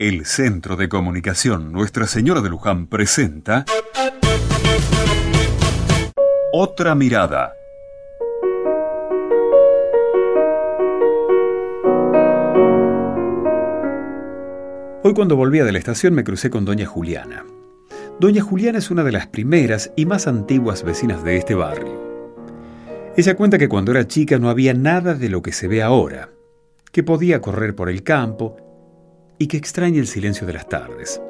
El Centro de Comunicación Nuestra Señora de Luján presenta Otra Mirada. Hoy cuando volvía de la estación me crucé con doña Juliana. Doña Juliana es una de las primeras y más antiguas vecinas de este barrio. Ella cuenta que cuando era chica no había nada de lo que se ve ahora, que podía correr por el campo y que extraña el silencio de las tardes.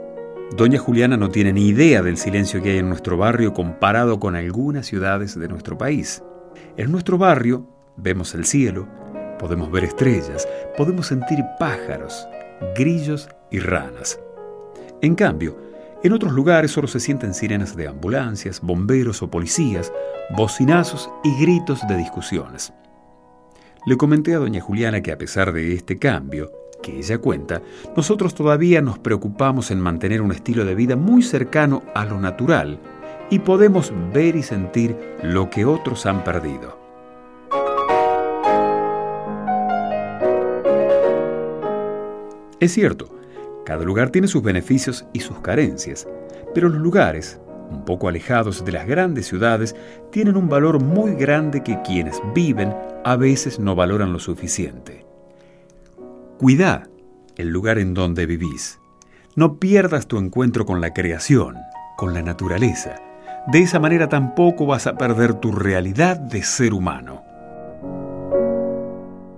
Doña Juliana no tiene ni idea del silencio que hay en nuestro barrio comparado con algunas ciudades de nuestro país. En nuestro barrio vemos el cielo, podemos ver estrellas, podemos sentir pájaros, grillos y ranas. En cambio, en otros lugares solo se sienten sirenas de ambulancias, bomberos o policías, bocinazos y gritos de discusiones. Le comenté a doña Juliana que a pesar de este cambio, que ella cuenta, nosotros todavía nos preocupamos en mantener un estilo de vida muy cercano a lo natural y podemos ver y sentir lo que otros han perdido. Es cierto, cada lugar tiene sus beneficios y sus carencias, pero los lugares, un poco alejados de las grandes ciudades, tienen un valor muy grande que quienes viven a veces no valoran lo suficiente. Cuida el lugar en donde vivís. No pierdas tu encuentro con la creación, con la naturaleza. De esa manera tampoco vas a perder tu realidad de ser humano.